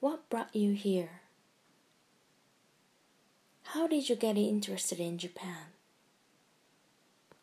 What brought you here? How did you get interested in Japan?